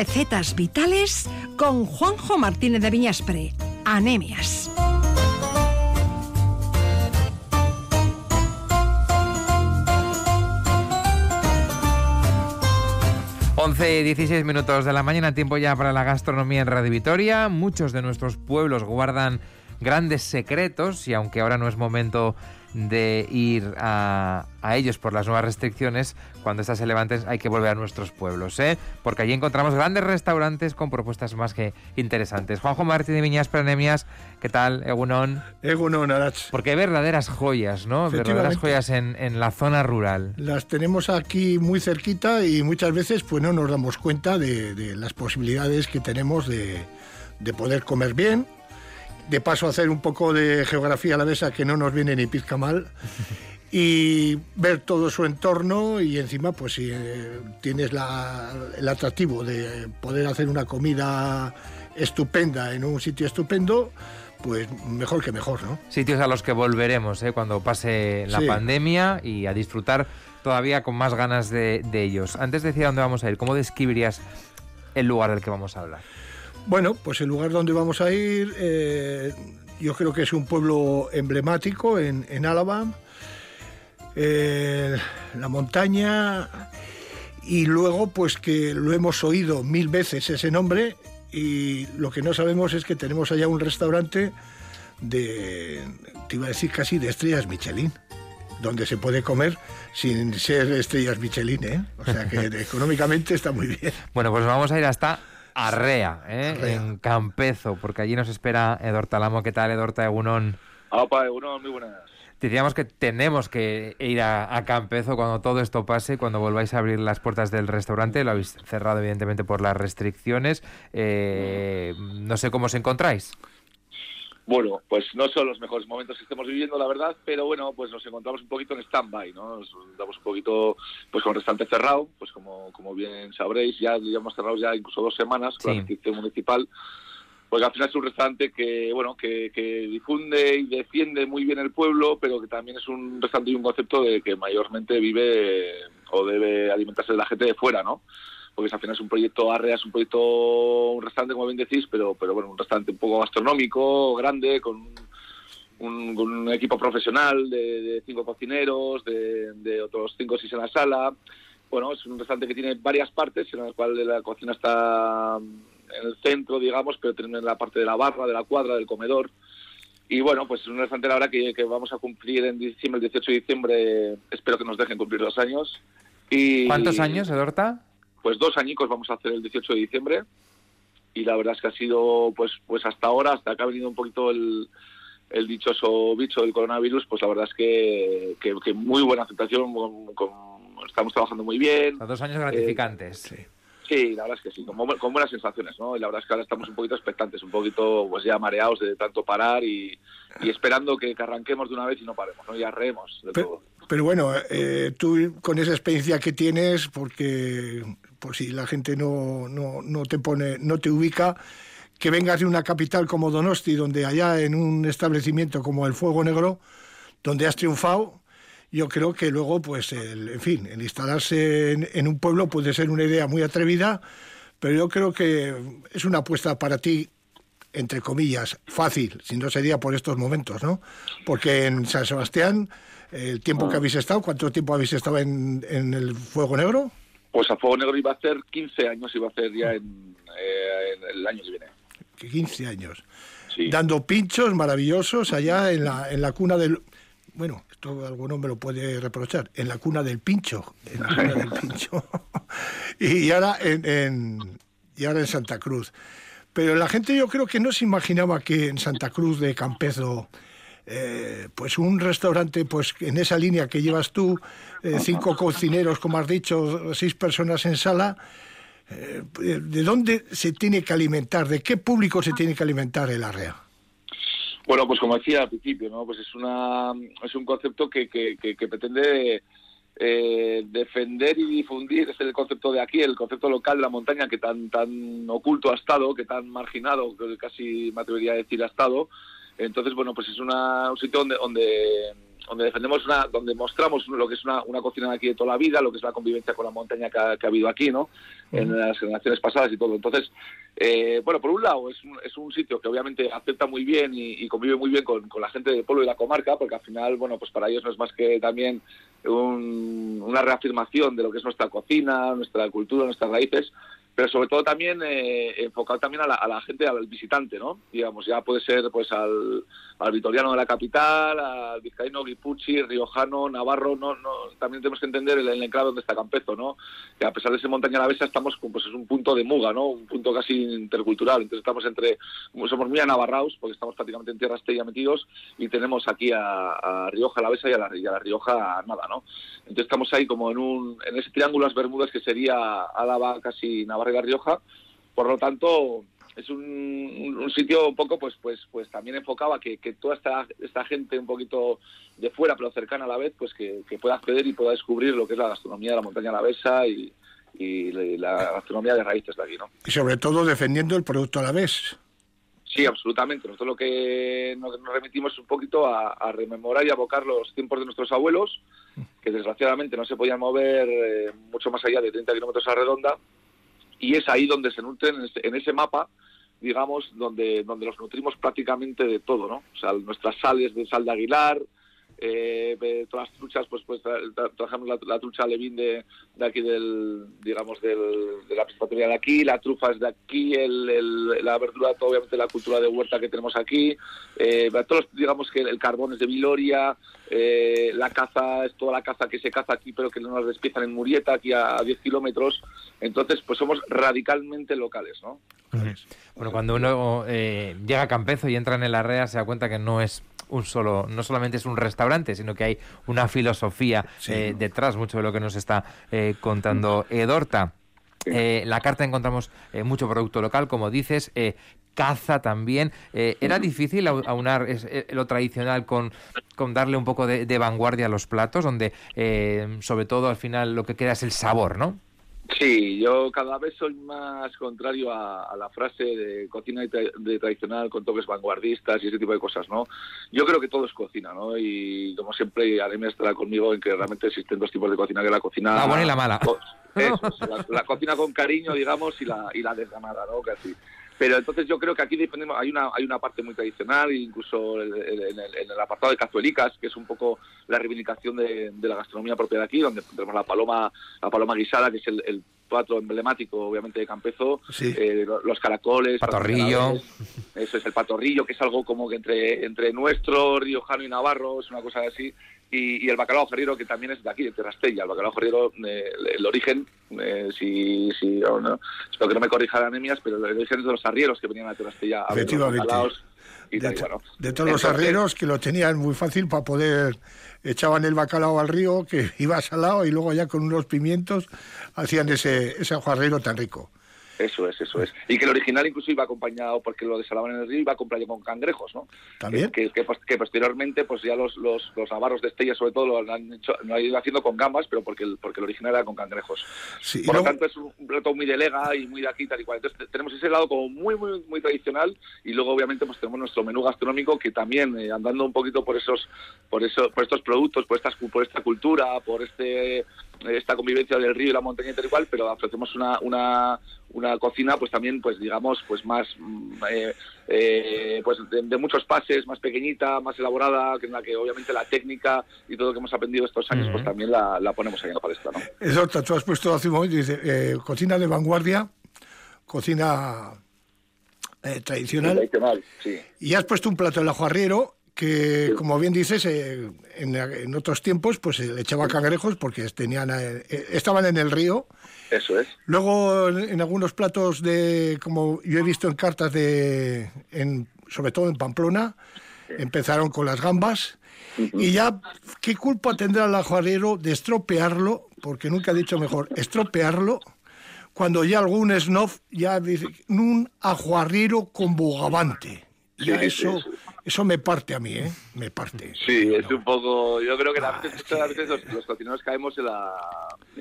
Recetas vitales con Juanjo Martínez de Viñaspre. Anemias. 11 y 16 minutos de la mañana, tiempo ya para la gastronomía en Radio Vitoria. Muchos de nuestros pueblos guardan grandes secretos y aunque ahora no es momento de ir a, ellos por las nuevas restricciones, cuando estas se levanten hay que volver a nuestros pueblos, ¿eh? porque allí encontramos grandes restaurantes con propuestas más que interesantes. Juanjo Martín de Viñas Pranemias, ¿qué tal, Egunon? Egunon, Arach. Porque hay verdaderas joyas, ¿no? Verdaderas joyas en, en, la zona rural. Las tenemos aquí muy cerquita y muchas veces pues no nos damos cuenta de, de las posibilidades que tenemos de, de poder comer bien de paso hacer un poco de geografía a la mesa que no nos viene ni pizca mal y ver todo su entorno y encima pues si eh, tienes el atractivo de poder hacer una comida estupenda en un sitio estupendo pues mejor que mejor, ¿no? Sitios a los que volveremos ¿eh? cuando pase la pandemia y a disfrutar todavía con más ganas de, de ellos. Antes decía dónde vamos a ir, ¿cómo describirías el lugar del que vamos a hablar? Bueno, pues el lugar donde vamos a ir, eh, yo creo que es un pueblo emblemático en, Álava, eh, la montaña, y luego pues que lo hemos oído mil veces ese nombre y lo que no sabemos es que tenemos allá un restaurante de, te iba a decir casi de estrellas Michelin donde se puede comer sin ser estrellas Michelin, ¿eh? O sea que económicamente está muy bien. Bueno, pues vamos a ir hasta Arrea, ¿eh? en Campezo, porque allí nos espera Edorta Lamo. ¿Qué tal, Edorta Egunon? Opa, Egunon, muy buenas. Decíamos que tenemos que ir a, Campezo cuando todo esto pase, cuando volváis a abrir las puertas del restaurante. Lo habéis cerrado, evidentemente, por las restricciones. Eh, no sé cómo os encontráis. Bueno, pues no son los mejores momentos que estemos viviendo, la verdad, pero bueno, pues nos encontramos un poquito en stand-by, ¿no? Nos damos un poquito, pues con restante cerrado, pues como, como bien sabréis, ya llevamos cerrado ya incluso dos semanas con la restricción municipal, porque al final es un restaurante que, bueno, que, que difunde y defiende muy bien el pueblo, pero que también es un restaurante y un concepto de que mayormente vive o debe alimentarse de la gente de fuera, ¿no? Porque al final es un proyecto Arrea, es un proyecto, un restaurante, como bien decís, pero, pero bueno, un restaurante un poco gastronómico, grande, con un, equipo profesional de, cinco cocineros, de, otros cinco o seis en la sala. Bueno, es un restaurante que tiene varias partes, en la cual la cocina está en el centro, digamos, pero tiene la parte de la barra, de la cuadra, del comedor. Y bueno, pues es un restaurante la verdad que, vamos a cumplir en diciembre, el 18 de diciembre, espero que nos dejen cumplir dos años. Y, ¿Cuántos años, Edorta? Pues dos añicos vamos a hacer el 18 de diciembre y la verdad es que ha sido pues pues hasta ahora hasta que ha venido un poquito el, el dichoso bicho del coronavirus pues la verdad es que, que, muy buena aceptación estamos trabajando muy bien dos años gratificantes eh, sí. la verdad es que sí, con, buenas sensaciones, ¿no? Y la verdad es que ahora estamos un poquito expectantes, un poquito pues ya mareados de tanto parar y, esperando que, arranquemos de una vez y no paremos, ¿no? Y arreemos de todo. Pero bueno, eh, tú con esa experiencia que tienes, porque por si la gente no, no, te pone, no te ubica, que vengas de una capital como Donosti, donde allá en un establecimiento como el Fuego Negro, donde has triunfado, yo creo que luego, pues, el, en fin, el instalarse en, un pueblo puede ser una idea muy atrevida, pero yo creo que es una apuesta para ti, entre comillas, fácil, si no sería por estos momentos, ¿no? Porque en San Sebastián, el tiempo que habéis estado, ¿cuánto tiempo habéis estado en el Fuego Negro? Pues a Fuego Negro iba a ser 15 años, iba a ser ya en, eh, el año que viene. 15 años. Dando pinchos maravillosos allá en la, en la cuna del... Bueno, esto alguno me lo puede reprochar. En la cuna del pincho. En la cuna del pincho. y ahora en, y ahora en Santa Cruz. Pero la gente yo creo que no se imaginaba que en Santa Cruz de Campezo eh, pues un restaurante pues en esa línea que llevas tú, eh, cinco cocineros, como has dicho, seis personas en sala, eh, ¿de dónde se tiene que alimentar? ¿De qué público se tiene que alimentar el arrea? Bueno, pues como decía al principio, ¿no? Pues es una es un concepto que, que, pretende defender y difundir es el concepto de aquí, el concepto local de la montaña que tan tan oculto ha estado, que tan marginado, que casi me atrevería a decir ha estado, entonces, bueno, pues es una, un sitio donde, donde, donde defendemos una, donde mostramos lo que es una, una cocina aquí de toda la vida, lo que es la convivencia con la montaña que ha, que ha habido aquí, ¿no? En las generaciones pasadas y todo. Entonces, eh, bueno, por un lado es un, es un sitio que obviamente acepta muy bien y, y convive muy bien con, con, la gente del pueblo y la comarca, porque al final, bueno, pues para ellos no es más que también un, una reafirmación de lo que es nuestra cocina, nuestra cultura, nuestras raíces, pero sobre todo también eh, enfocado también a la, a la, gente, al visitante, ¿no? Digamos, ya puede ser pues al, al vitoriano de la capital, al vizcaíno, guipuchi, riojano, navarro, no, no, también tenemos que entender el, el enclave donde está Campezo, ¿no? Que a pesar de ser montaña alavesa estamos, pues es un punto de muga, ¿no? Un punto casi intercultural, entonces estamos entre, somos muy anabarraos, porque estamos prácticamente en tierra estella metidos, y tenemos aquí a, a Rioja alavesa y a, la, y a la Rioja nada, ¿no? Entonces estamos ahí como en un, en ese triángulo las Bermudas que sería Álava, casi Navarra y La Rioja, por lo tanto es un, un, sitio un poco pues pues pues también enfocado a que, que, toda esta esta gente un poquito de fuera pero cercana a la vez pues que, que, pueda acceder y pueda descubrir lo que es la gastronomía de la montaña alavesa y, y la gastronomía de raíces de aquí no y sobre todo defendiendo el producto a la vez Sí, absolutamente. Nosotros lo que nos, remitimos un poquito a, a, rememorar y abocar los tiempos de nuestros abuelos, que desgraciadamente no se podían mover eh, mucho más allá de 30 kilómetros a redonda, y es ahí donde se nutren, en ese, en ese mapa, digamos, donde, donde los nutrimos prácticamente de todo, ¿no? O sea, nuestras sales de sal de Aguilar, eh, todas las truchas, pues pues tra trabajamos la, la, trucha levín de, de aquí del, digamos, del, de la piscatoria de aquí, la trufa es de aquí, el, el, la verdura, todo, obviamente la cultura de huerta que tenemos aquí, eh, todos, digamos que el carbón es de Viloria, eh, la caza es toda la caza que se caza aquí, pero que no nos despiezan en Murieta, aquí a, a 10 kilómetros, entonces pues somos radicalmente locales, ¿no? Bueno, cuando uno eh, llega a Campezo y entra en el Arrea se da cuenta que no es un solo, no solamente es un restaurante, sino que hay una filosofía sí. eh, detrás, mucho de lo que nos está eh, contando Edorta. Eh, la carta encontramos eh, mucho producto local, como dices, eh, caza también. Eh, ¿Era difícil aunar lo tradicional con, con darle un poco de, de, vanguardia a los platos, donde eh, sobre todo al final lo que queda es el sabor, ¿no? Sí, yo cada vez soy más contrario a, a la frase de cocina de, de, tradicional con toques vanguardistas y ese tipo de cosas, ¿no? Yo creo que todo es cocina, ¿no? Y como siempre, Aremia estará conmigo en que realmente existen dos tipos de cocina, que la cocina... La buena y la mala. Eso, la, la, cocina con cariño, digamos, y la, y la desganada, ¿no? Casi. Pero entonces yo creo que aquí defendemos, hay una, hay una parte muy tradicional, incluso en el, el, el apartado de cazuelicas, que es un poco la reivindicación de, de, la gastronomía propia de aquí, donde tenemos la paloma, la paloma guisada, que es el plato emblemático, obviamente, de Campezo, sí. eh, los caracoles, patorrillo. Eso es el patorrillo, que es algo como que entre, entre nuestro, riojano y navarro, es una cosa así. Y, y, el bacalao ferrero, que también es de aquí, de Terrastella. El bacalao ferrero, eh, el origen, eh, si, si oh, no, espero que no me corrijan anemias, pero el origen es de los arrieros que venían a Terrastella a ver los bacalaos. Y de, bueno. de, todos Entonces, los arrieros que lo tenían muy fácil para poder echaban el bacalao al río que iba salado y luego ya con unos pimientos hacían ese ese ajuarrero tan rico. Eso es, eso es. Y que el original incluso iba acompañado, porque lo desalaban en el río, iba acompañado con cangrejos, ¿no? También. Que, que, que, posteriormente, pues ya los, los, los navarros de Estella, sobre todo, lo han, hecho, lo han ido haciendo con gambas, pero porque el, porque el original era con cangrejos. Sí, Por lo tanto, es un plato muy de lega y muy de aquí, tal y cual. Entonces, tenemos ese lado como muy, muy, muy tradicional y luego, obviamente, pues tenemos nuestro menú gastronómico que también, eh, andando un poquito por esos, por eso, por estos productos, por, estas, por esta cultura, por este esta convivencia del río y la montaña y tal y cual, pero ofrecemos una, una, una cocina pues también pues digamos pues más eh, eh, pues de, de, muchos pases más pequeñita más elaborada que en la que obviamente la técnica y todo lo que hemos aprendido estos años uh -huh. pues también la, la, ponemos ahí en la palestra ¿no? eso tú has puesto hace un momento dice eh, cocina de vanguardia cocina eh, tradicional, tradicional sí. y has puesto un plato de ajuarriero que como bien dices eh, en, en, otros tiempos pues se le echaba cangrejos porque tenían eh, estaban en el río. Eso es. Luego en algunos platos de como yo he visto en cartas de en, sobre todo en Pamplona sí. empezaron con las gambas. Uh -huh. y ya qué culpa tendrá el ajuarero de estropearlo porque nunca he dicho mejor estropearlo cuando ya algún snob ya dice un ajuarriero con bogavante ya sí, eso sí, eso me parte a mí, ¿eh? Me parte. Sí, es un poco. Yo creo que ah, a veces, los, los, cocineros caemos en la,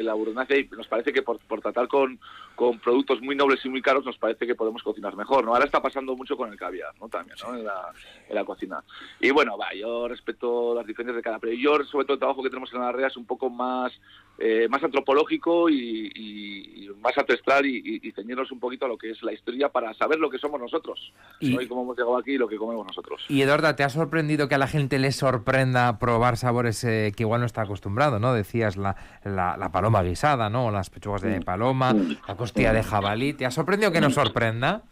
la burocracia y nos parece que por, por tratar con, con productos muy nobles y muy caros nos parece que podemos cocinar mejor, ¿no? Ahora está pasando mucho con el caviar, ¿no? También, ¿no? En la, en la cocina. Y bueno, va, yo respeto las diferencias de cada, pero yo sobre todo el trabajo que tenemos en la REA es un poco más eh, más antropológico y, y más ancestral y, y, ceñirnos un poquito a lo que es la historia para saber lo que somos nosotros y, ¿no? y cómo hemos llegado aquí y lo que comemos nosotros. Y Eduarda, ¿te ha sorprendido que a la gente le sorprenda probar sabores eh, que igual no está acostumbrado, ¿no? Decías la, la, la paloma guisada, ¿no? Las pechugas de paloma, la costilla de jabalí. ¿Te ha sorprendido que nos sorprenda?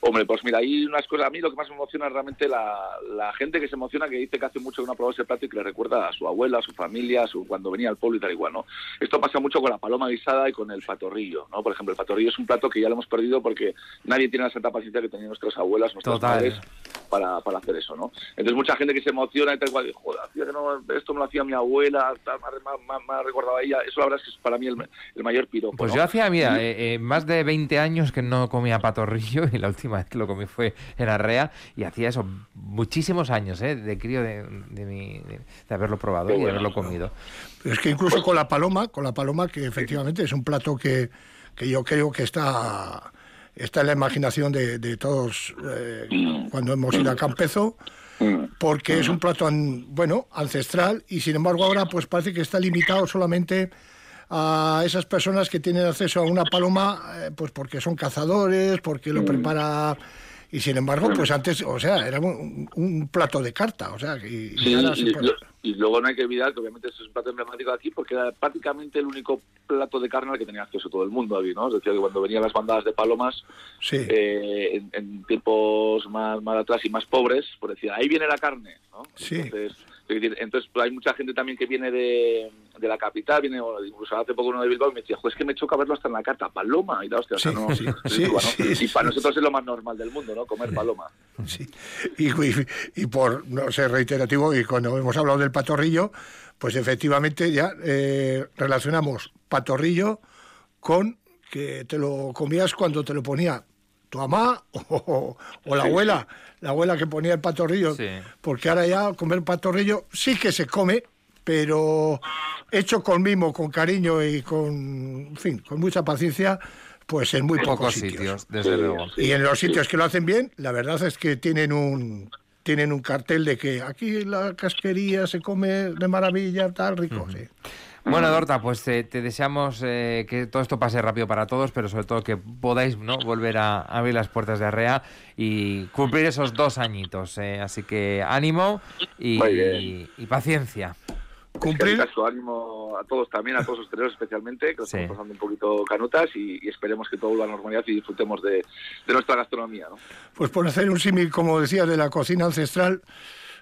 Hombre, pues mira, hay unas cosas, a mí lo que más me emociona es realmente la, la gente que se emociona, que dice que hace mucho que no ha probado ese plato y que le recuerda a su abuela, a su familia, a su, cuando venía al pueblo y tal igual, ¿no? Esto pasa mucho con la paloma guisada y con el patorrillo, ¿no? Por ejemplo, el patorrillo es un plato que ya lo hemos perdido porque nadie tiene la santa paciencia que tenían nuestras abuelas, nuestros padres para, para hacer eso, ¿no? Entonces mucha gente que se emociona y tal igual, joder, que no, esto me lo hacía mi abuela, tal, me, ha recordado a ella, eso la verdad es que es para mí el, el mayor piropo, Pues ¿no? yo hacía, mira, eh, eh, más de 20 años que no comía patorrillo y la última vez que lo comí fue en Arrea y hacía eso muchísimos años, ¿eh? De crío de, de, mi, de, de haberlo probado Qué y bueno, haberlo comido. Pero es que incluso con la paloma, con la paloma que efectivamente es un plato que, que yo creo que está está en la imaginación de, de todos eh, cuando hemos ido a Campezo porque es un plato bueno ancestral y sin embargo ahora pues parece que está limitado solamente a esas personas que tienen acceso a una paloma eh, pues porque son cazadores porque lo prepara y sin embargo pues antes o sea era un, un plato de carta o sea y, sí, y, ahora y, puede... y, luego no hay que olvidar que obviamente es un plato emblemático de aquí porque era prácticamente el único plato de carne al que tenía acceso todo el mundo aquí no es decir que cuando venían las bandadas de palomas sí. eh, en, en, tiempos más, más atrás y más pobres pues decía ahí viene la carne ¿no? sí. Entonces entonces hay mucha gente también que viene de, de la capital, viene incluso hace poco uno de Bilbao y me decía, es que me choca verlo hasta en la carta, paloma, y la hostia, sí, o sea, no, sí, y para nosotros es lo más normal del mundo, ¿no? Comer paloma. Sí, y, y, y, por no ser reiterativo, y cuando hemos hablado del patorrillo, pues efectivamente ya eh, relacionamos patorrillo con que te lo comías cuando te lo ponía tu mamá o, o la sí, abuela, sí. la abuela que ponía el patorrillo, sí. porque ahora ya comer patorrillo sí que se come, pero hecho con mimo, con cariño y con, en fin, con mucha paciencia, pues en muy pocos, pocos sitios. sitios. desde luego. Y en los sitios que lo hacen bien, la verdad es que tienen un tienen un cartel de que aquí la casquería se come de maravilla, tal rico, uh -huh. sí. Bueno, Dorta, pues eh, te deseamos eh, que todo esto pase rápido para todos, pero sobre todo que podáis ¿no? volver a, a abrir las puertas de Arrea y cumplir esos dos añitos. Eh. Así que ánimo y, y, y paciencia. Cumplir. Es que ánimo a todos también, a todos los hosteleros especialmente, que sí. estamos pasando un poquito canutas y, y, esperemos que todo vuelva a la normalidad y disfrutemos de, de nuestra gastronomía. ¿no? Pues por hacer un símil, como decías, de la cocina ancestral,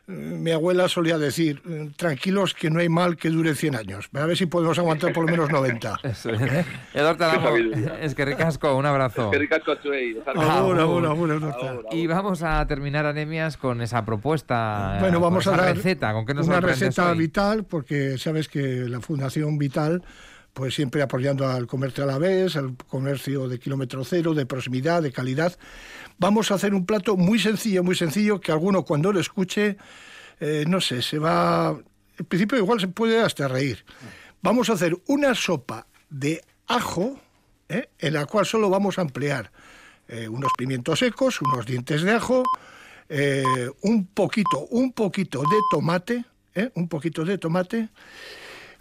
mi abuela solía decir, tranquilos que no hay mal que dure 100 años. A ver si podemos aguantar por lo menos 90. Eso es. ¿Eh? Eduardo Talamo, es que ricasco, un abrazo. Es que ricasco, Chuey. Ahora, ahora, ahora, Y vamos a terminar, Anemias, con esa propuesta, bueno, vamos con a dar receta. ¿Con qué nos una receta hoy? vital, porque sabes que la Fundación Vital pues siempre apoyando al comercio a la vez, al comercio de kilómetro cero, de proximidad, de calidad. Vamos a hacer un plato muy sencillo, muy sencillo, que alguno cuando lo escuche, eh, no sé, se va... Al principio igual se puede hasta reír. Vamos a hacer una sopa de ajo, ¿eh? en la cual solo vamos a emplear eh, unos pimientos secos, unos dientes de ajo, un poquito, un poquito de tomate, un poquito de tomate,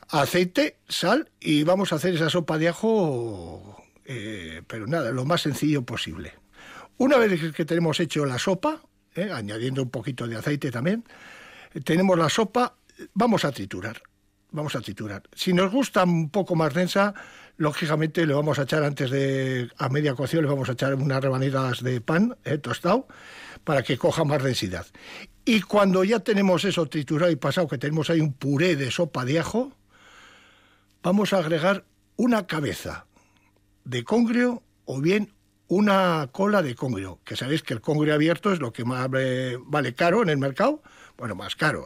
aceite, sal y vamos a hacer esa sopa de ajo, eh, pero nada, lo más sencillo posible. Una vez que tenemos hecho la sopa, eh, añadiendo un poquito de aceite también, eh, tenemos la sopa, vamos a triturar. Vamos a triturar. Si nos gusta un poco más densa, lógicamente le vamos a echar antes de, a media cocción, le vamos a echar unas rebanidas de pan tostado para que coja más densidad. Y cuando ya tenemos eso triturado y pasado, que tenemos ahí un puré de sopa de ajo, vamos a agregar una cabeza de congrio o bien una cola de congrio, que sabéis que el congrio abierto es lo que más vale caro en el mercado, bueno, más caro.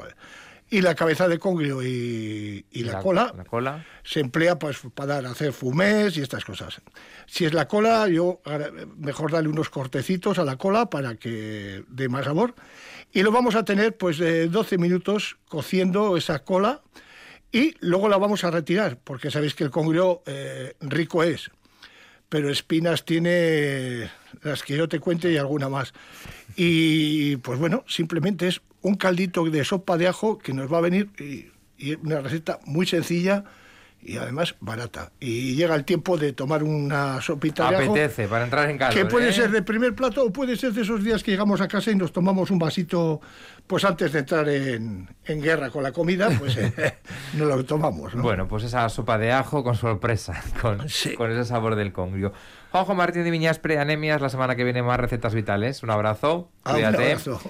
Y la cabeza de congrio y, y la, la, cola, la, cola, se emplea pues, para hacer fumés y estas cosas. Si es la cola, yo mejor darle unos cortecitos a la cola para que dé más sabor. Y lo vamos a tener pues de 12 minutos cociendo esa cola Y luego la vamos a retirar, porque sabéis que el congrio eh, rico es, pero espinas tiene las que yo te cuente y alguna más. Y pues bueno, simplemente es un caldito de sopa de ajo que nos va a venir y, y una receta muy sencilla y además barata. Y llega el tiempo de tomar una sopita de ajo. Apetece, para entrar en calor. Que puede ¿eh? ser de primer plato o puede ser de esos días que llegamos a casa y nos tomamos un vasito, pues antes de entrar en, en guerra con la comida, pues eh, nos lo tomamos. ¿no? Bueno, pues esa sopa de ajo con sorpresa, con, Sí. con ese sabor del congrio. Juanjo Martín de Viñas, preanemias, la semana que viene más recetas vitales. Un abrazo, Ah, un cuídate. abrazo.